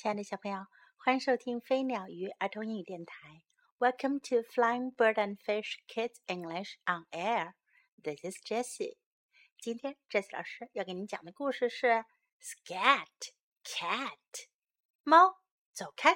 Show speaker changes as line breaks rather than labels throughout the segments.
亲爱的小朋友，欢迎收听飞鸟鱼儿童英语电台。Welcome to Flying Bird and Fish Kids English on Air. This is Jessie. 今天 Jessie 老师要给您讲的故事是 Scat Cat 猫走开。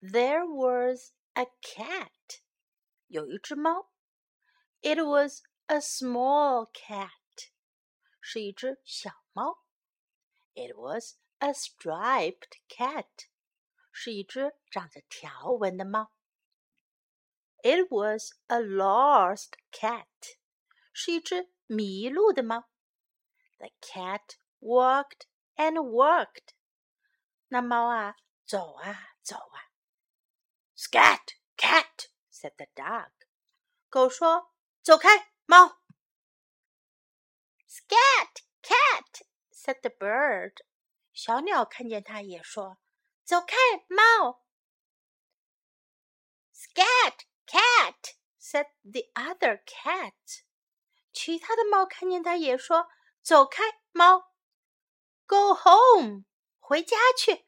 There was a cat. 有一只猫。It was a small cat. 是一只小猫。It was a striped cat. 是一只长着条纹的猫。It was a lost cat. 是一只迷路的猫。The cat walked and walked. 那猫啊，走啊走啊。Scat, cat, said the dog. 狗说：“走开，猫。”
Scat, cat, said the bird.
小鸟看见它也说：“走开，猫。”
Scat, cat,
said the other cat. 其他的猫看见它也说：“走开，猫。” Go home，回家去。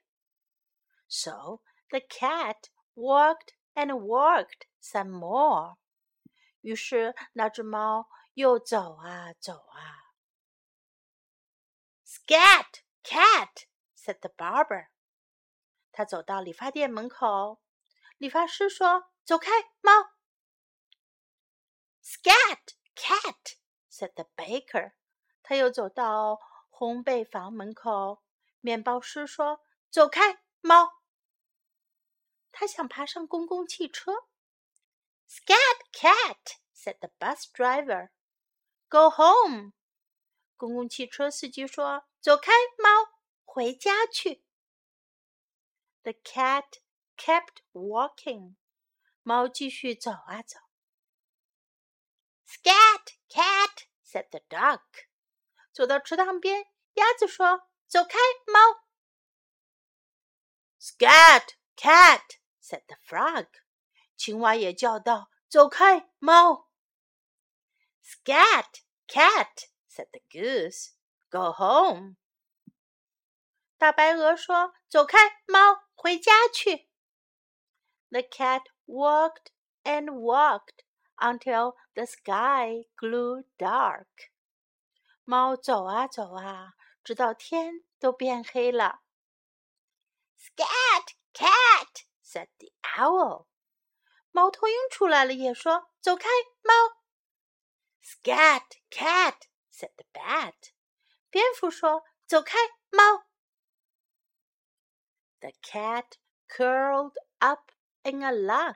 So the cat walked and walked some more. 于是那只猫又走啊走啊。
Scat, cat,
said the barber. 他走到理发店门口，理发师说：“走开，猫。”
Scat, cat,
said the baker. 他又走到烘焙房门口，面包师说：“走开，猫。”他想爬上公共汽车。
Scat, cat, said the bus driver.
Go home. 公共汽车司机说：“走开，猫，回家去。” The cat kept walking. 猫继续走啊走。
Scat, cat, said the duck.
走到池塘边，鸭子说：“走开，猫。”
Scat, cat,
said the frog. 青蛙也叫道：“走开，猫。”
Scat, cat,
said the goose. Go home. 大白鹅说：“走开，猫，回家去。” The cat walked and walked until the sky grew dark. 猫走啊走啊，直到天都变黑了。
Scat, cat,
said the owl. 猫头鹰出来了，也说：“走开，猫。”
Scat, cat,
said the bat. 蝙蝠说：“走开，猫。” The cat curled up in a log.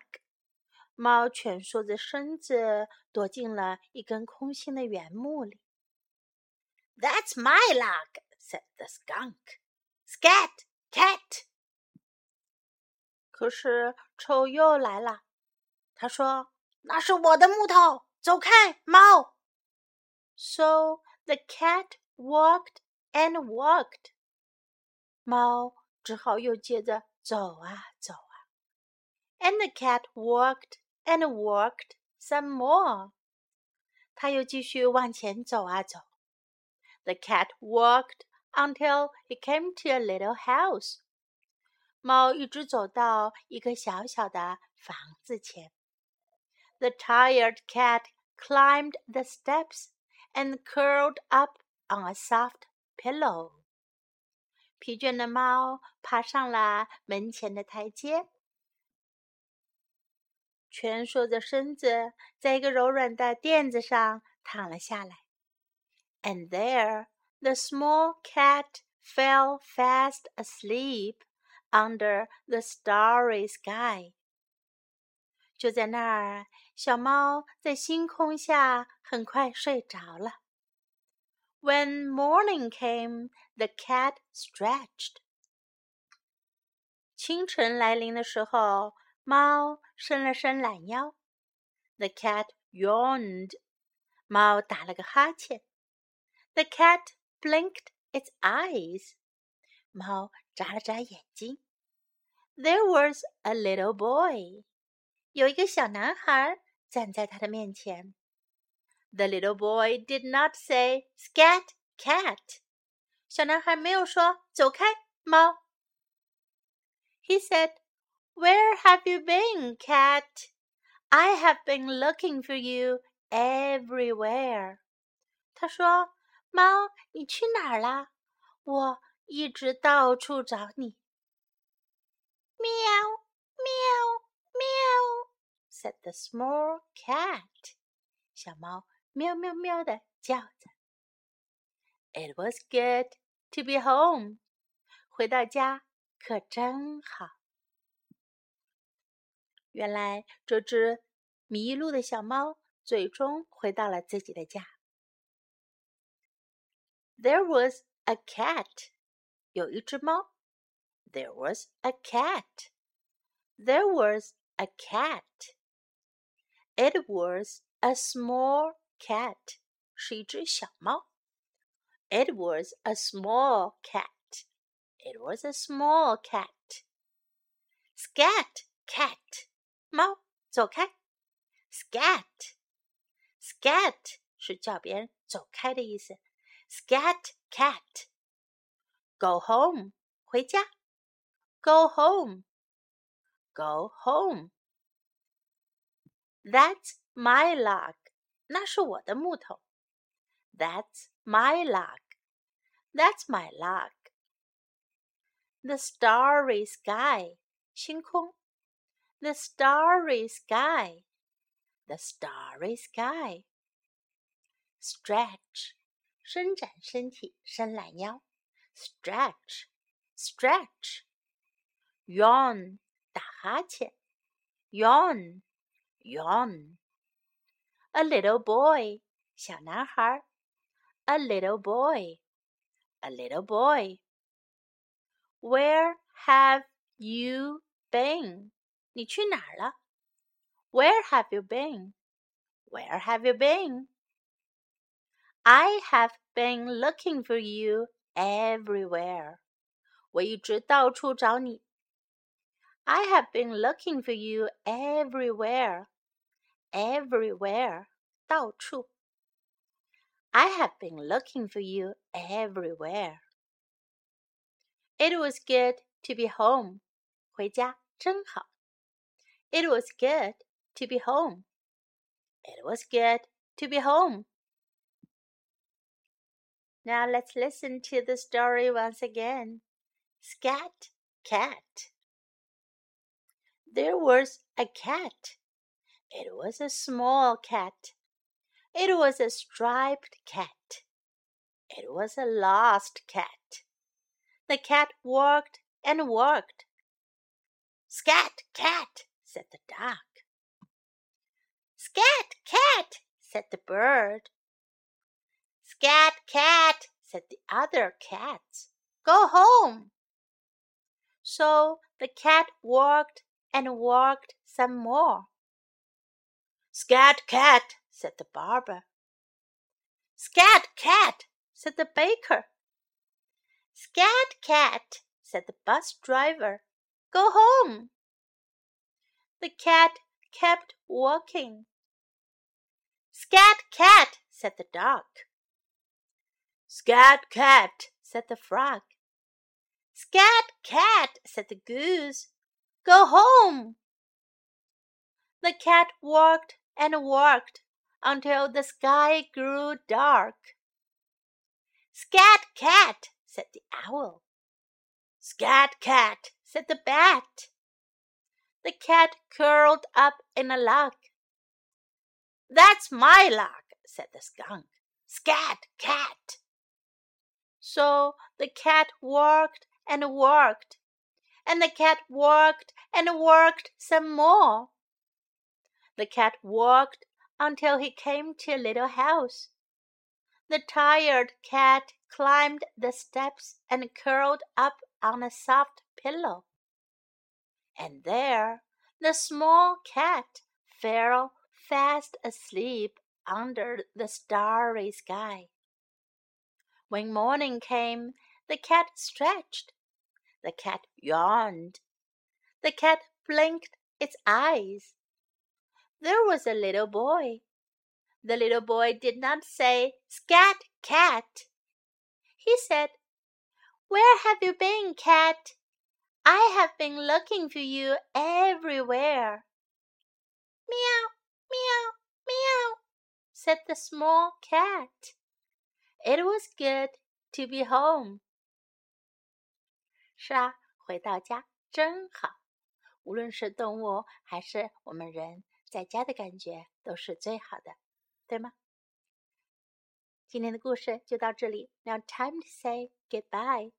猫蜷缩着身子，躲进了一根空心的原木里。
That's my log, said the skunk. Scat, cat.
可是臭又来了。他说：“
那是我的木头，走开，猫。”
So the cat walked and walked. 猫只好又接着走啊走啊。And the cat walked and walked some more. 它又继续往前走啊走。The cat walked until he came to a little house. 猫一直走到一个小小的房子前。The tired cat climbed the steps and curled up on a soft pillow. 疲倦的猫爬上了门前的台阶，蜷缩着身子，在一个柔软的垫子上躺了下来。And there, the small cat fell fast asleep under the starry sky. 就在那儿，小猫在星空下很快睡着了。When morning came, the cat stretched. 清晨来临的时候，猫伸了伸懒腰。The cat yawned. 猫打了个哈欠。The cat blinked its eyes. 猫眨了眨眼睛。There was a little boy. 有一个小男孩站在他的面前。The little boy did not say "scat cat." 小男孩没有说“走开，猫”。He said, "Where have you been, cat? I have been looking for you everywhere." 他说：“猫，你去哪儿啦？我一直到处找你。”喵 ，said the small cat。小猫喵喵喵的叫着。It was good to be home。回到家可真好。原来这只迷路的小猫最终回到了自己的家。There was a cat。有一只猫。there was a cat. There was a cat. It was a small cat. 是一只小猫。It was a small cat. It was a small cat. Scat, cat. 猫，走开。Scat. Scat 是叫别人走开的意思。Scat, cat. Go home. 回家。Go home. Go home. That's my log. 那是我的木头。That's my log. That's my log. The starry sky. 星空。The starry sky. The starry sky. Stretch. 伸展身体，伸懒腰。Stretch. Stretch yawn 打哈欠，yawn yawn。A little boy 小男孩，a little boy a little boy。Where have you been？你去哪儿了？Where have you been? Where have you been? I have been looking for you everywhere. 我一直到处找你。I have been looking for you everywhere. Everywhere. 到处. I have been looking for you everywhere. It was good to be home. 回家真好. It was good to be home. It was good to be home. Now let's listen to the story once again. Scat, cat. There was a cat. it was a small cat. It was a striped cat. It was a lost cat. The cat walked and walked. Scat, cat, said the dog. Scat, cat, said the bird. Scat, cat, said the other cats. Go home. So the cat walked and walked some more. Scat cat, said the barber. Scat cat, said the baker. Scat cat, said the bus driver. Go home. The cat kept walking. Scat cat, said the dog. Scat cat, said the frog. Scat cat, said the goose. Go home! The cat walked and worked until the sky grew dark. Scat cat, said the owl. Scat cat, said the bat. The cat curled up in a log. That's my log, said the skunk. Scat cat. So the cat worked and worked, and the cat worked and worked some more. The cat walked until he came to a little house. The tired cat climbed the steps and curled up on a soft pillow. And there the small cat fell fast asleep under the starry sky. When morning came, the cat stretched the cat yawned. The cat blinked its eyes There was a little boy. The little boy did not say, Scat, cat. He said, Where have you been, cat? I have been looking for you everywhere. Meow, meow, meow, said the small cat. It was good to be home. 是啊，回到家真好。无论是动物还是我们人， 在家的感觉都是最好的，对吗？今天的故事就到这里。Now time to say goodbye.